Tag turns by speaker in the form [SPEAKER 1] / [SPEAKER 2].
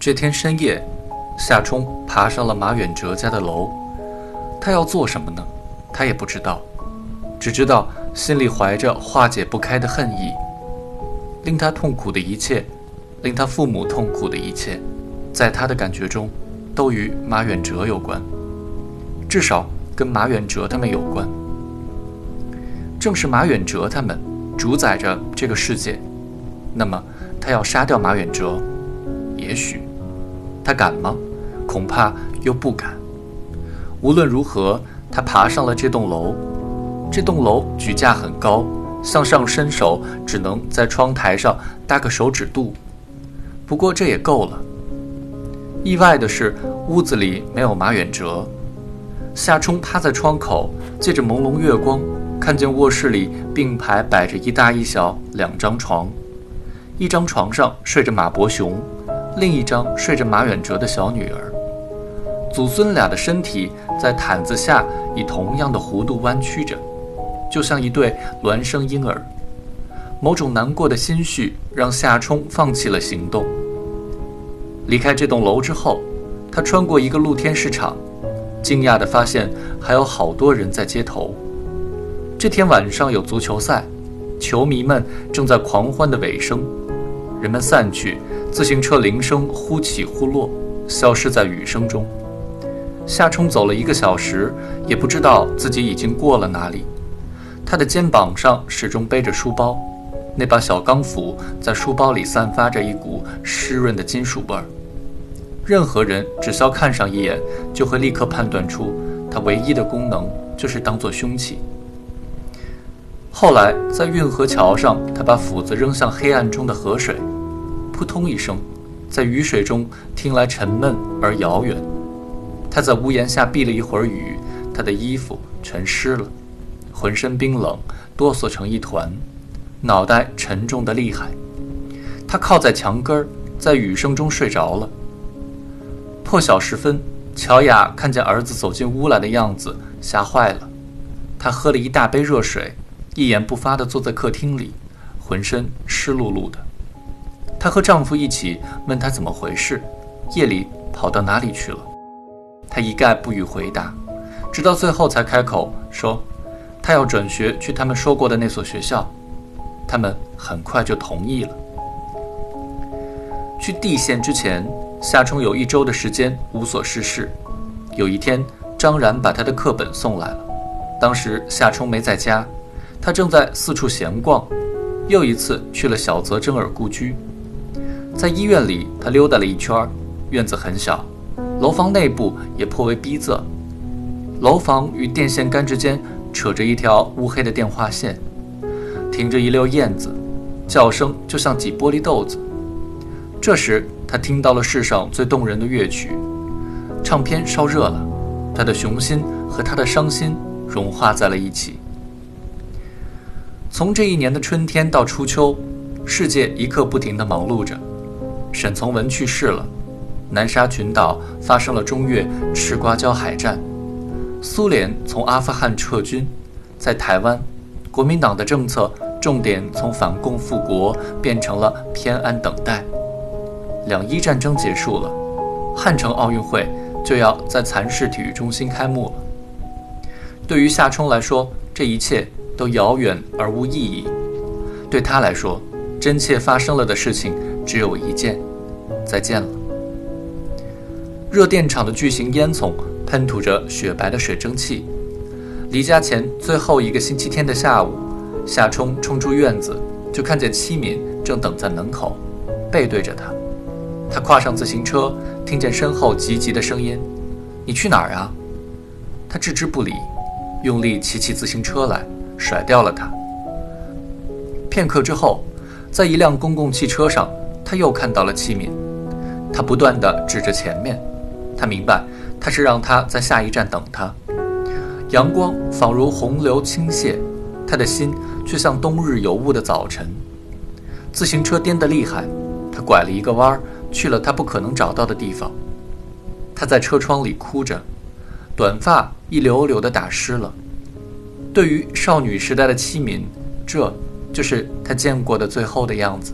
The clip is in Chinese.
[SPEAKER 1] 这天深夜，夏冲爬上了马远哲家的楼。他要做什么呢？他也不知道，只知道心里怀着化解不开的恨意。令他痛苦的一切，令他父母痛苦的一切，在他的感觉中，都与马远哲有关。至少跟马远哲他们有关。正是马远哲他们主宰着这个世界。那么，他要杀掉马远哲，也许。他敢吗？恐怕又不敢。无论如何，他爬上了这栋楼。这栋楼举架很高，向上伸手只能在窗台上搭个手指肚。不过这也够了。意外的是，屋子里没有马远哲。夏冲趴在窗口，借着朦胧月光，看见卧室里并排摆着一大一小两张床，一张床上睡着马伯雄。另一张睡着马远哲的小女儿，祖孙俩的身体在毯子下以同样的弧度弯曲着，就像一对孪生婴儿。某种难过的心绪让夏冲放弃了行动。离开这栋楼之后，他穿过一个露天市场，惊讶地发现还有好多人在街头。这天晚上有足球赛，球迷们正在狂欢的尾声，人们散去。自行车铃声忽起忽落，消失在雨声中。夏冲走了一个小时，也不知道自己已经过了哪里。他的肩膀上始终背着书包，那把小钢斧在书包里散发着一股湿润的金属味儿。任何人只需要看上一眼，就会立刻判断出它唯一的功能就是当做凶器。后来在运河桥上，他把斧子扔向黑暗中的河水。扑通一声，在雨水中听来沉闷而遥远。他在屋檐下避了一会儿雨，他的衣服全湿了，浑身冰冷，哆嗦成一团，脑袋沉重的厉害。他靠在墙根儿，在雨声中睡着了。破晓时分，乔雅看见儿子走进屋来的样子，吓坏了。她喝了一大杯热水，一言不发地坐在客厅里，浑身湿漉漉的。她和丈夫一起问她怎么回事，夜里跑到哪里去了。她一概不予回答，直到最后才开口说：“她要转学去他们说过的那所学校。”他们很快就同意了。去地县之前，夏冲有一周的时间无所事事。有一天，张然把他的课本送来了。当时夏冲没在家，他正在四处闲逛，又一次去了小泽征尔故居。在医院里，他溜达了一圈院子很小，楼房内部也颇为逼仄。楼房与电线杆之间扯着一条乌黑的电话线，停着一溜燕子，叫声就像挤玻璃豆子。这时，他听到了世上最动人的乐曲，唱片烧热了，他的雄心和他的伤心融化在了一起。从这一年的春天到初秋，世界一刻不停地忙碌着。沈从文去世了，南沙群岛发生了中越赤瓜礁海战，苏联从阿富汗撤军，在台湾，国民党的政策重点从反共复国变成了偏安等待。两伊战争结束了，汉城奥运会就要在蚕市体育中心开幕了。对于夏冲来说，这一切都遥远而无意义；对他来说，真切发生了的事情。只有一件，再见了。热电厂的巨型烟囱喷吐着雪白的水蒸气。离家前最后一个星期天的下午，夏冲冲出院子，就看见七敏正等在门口，背对着他。他跨上自行车，听见身后急急的声音：“你去哪儿啊？”他置之不理，用力骑起自行车来，甩掉了他。片刻之后，在一辆公共汽车上。他又看到了器皿，他不断地指着前面，他明白他是让他在下一站等他。阳光仿如洪流倾泻，他的心却像冬日有雾的早晨。自行车颠得厉害，他拐了一个弯儿，去了他不可能找到的地方。他在车窗里哭着，短发一绺绺地打湿了。对于少女时代的器皿，这就是他见过的最后的样子。